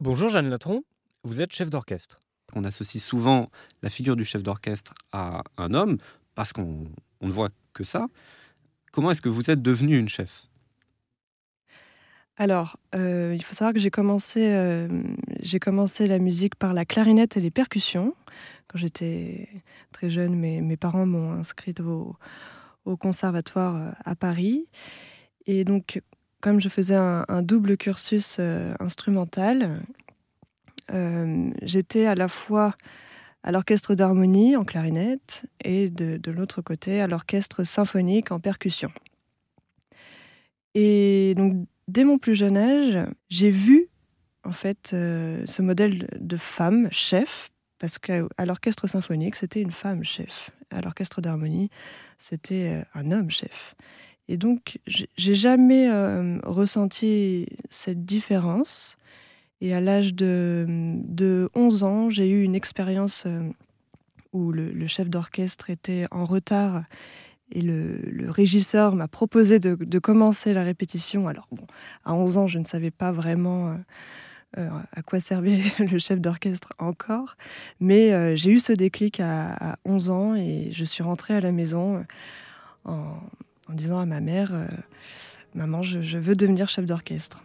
Bonjour Jeanne Latron, vous êtes chef d'orchestre. On associe souvent la figure du chef d'orchestre à un homme parce qu'on ne voit que ça. Comment est-ce que vous êtes devenue une chef? Alors, euh, il faut savoir que j'ai commencé, euh, j'ai commencé la musique par la clarinette et les percussions. Quand j'étais très jeune, mes, mes parents m'ont inscrite au, au, conservatoire euh, à Paris. Et donc, comme je faisais un, double cursus instrumental, j'étais à la fois à l'orchestre d'harmonie en clarinette et de, l'autre côté à l'orchestre symphonique en percussion. Et donc dès mon plus jeune âge, j'ai vu en fait euh, ce modèle de femme chef, parce qu'à l'orchestre symphonique, c'était une femme chef. À l'orchestre d'harmonie, c'était euh, un homme chef. Et donc, j'ai jamais euh, ressenti cette différence. Et à l'âge de, de, 11 ans, j'ai eu une expérience où le chef d'orchestre était en retard et le, régisseur m'a proposé de, commencer la répétition. Alors, bon, à 11 ans, je ne savais pas vraiment euh, euh, à quoi servait le chef d'orchestre encore. Mais euh, j'ai eu ce déclic à, 11 ans et je suis rentrée à la maison en, disant à ma mère Maman, je, veux devenir chef d'orchestre.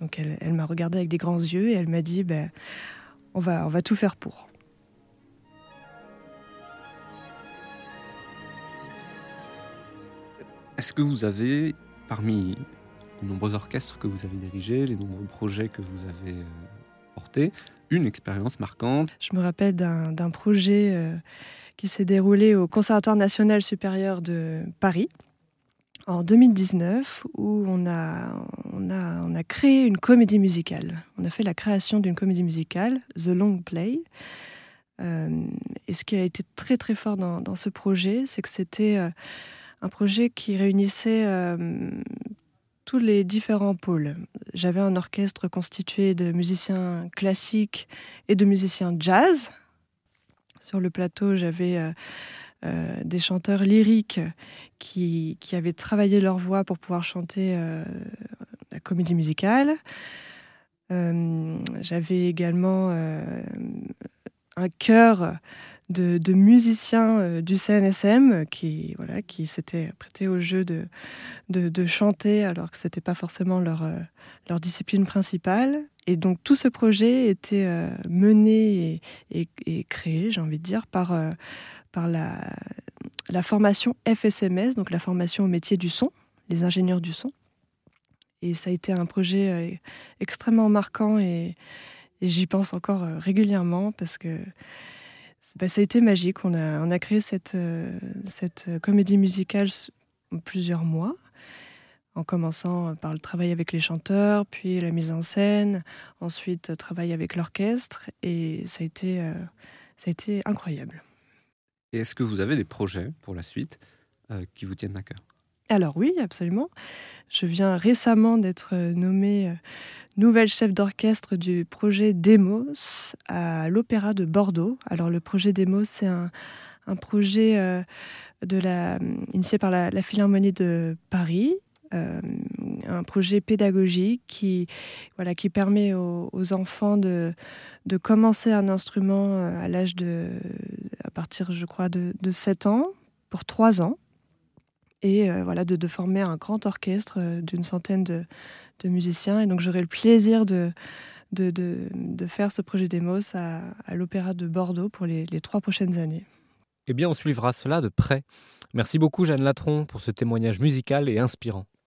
Donc, elle, m'a regardée avec des grands yeux et elle m'a dit ben, on, va, on va tout faire pour. Est-ce que vous avez, parmi les nombreux orchestres que vous avez dirigés, les nombreux projets que vous avez euh, portés, une expérience marquante? Je me rappelle d'un projet euh, qui s'est déroulé au Conservatoire national supérieur de Paris en 2019 où on a, on, a, on a créé une comédie musicale. On a fait la création d'une comédie musicale, The Long Play. Euh, et ce qui a été très très fort dans, dans ce projet, c'est que c'était un projet qui réunissait euh, tous les différents pôles. J'avais un orchestre constitué de musiciens classiques et de musiciens jazz. Sur le plateau, j'avais euh, euh, des chanteurs lyriques qui, qui, avaient travaillé leur voix pour pouvoir chanter la comédie musicale. j'avais également un chœur de, musiciens euh, du CNSM qui, voilà, qui s'étaient prêtés au jeu de, de, chanter alors que ce n'était pas forcément leur, euh, leur discipline principale. Et donc tout ce projet était euh, mené et, et, créé, j'ai envie de dire, par, par la, formation FSMS, donc la formation au métier du son, les ingénieurs du son. Et ça a été un projet extrêmement marquant et, j'y pense encore régulièrement parce que bah, ça a été magique. On a, on a créé cette, euh, cette comédie musicale plusieurs mois, en commençant par le travail avec les chanteurs, puis la mise en scène, ensuite euh, travail avec l'orchestre, et ça a été, euh, ça a été incroyable. Est-ce que vous avez des projets pour la suite qui vous tiennent à cœur? Alors oui, absolument. Je viens récemment d'être nommée nouvelle chef d'orchestre du projet Demos à l'Opéra de Bordeaux. Alors le projet Demos, c'est un, projet euh, initié par la, Philharmonie de Paris, euh, un projet pédagogique qui, permet aux, enfants de, commencer un instrument euh, à l'âge de, partir, je crois, de, de 7 ans, pour 3 ans et voilà de, former un grand orchestre d'une centaine de, musiciens. Et donc j'aurai le plaisir de, de, faire ce projet Demos à, à l'Opéra de Bordeaux pour les, les trois prochaines années. Eh bien, on suivra cela de près. Merci beaucoup, Jeanne Latron, pour ce témoignage musical et inspirant.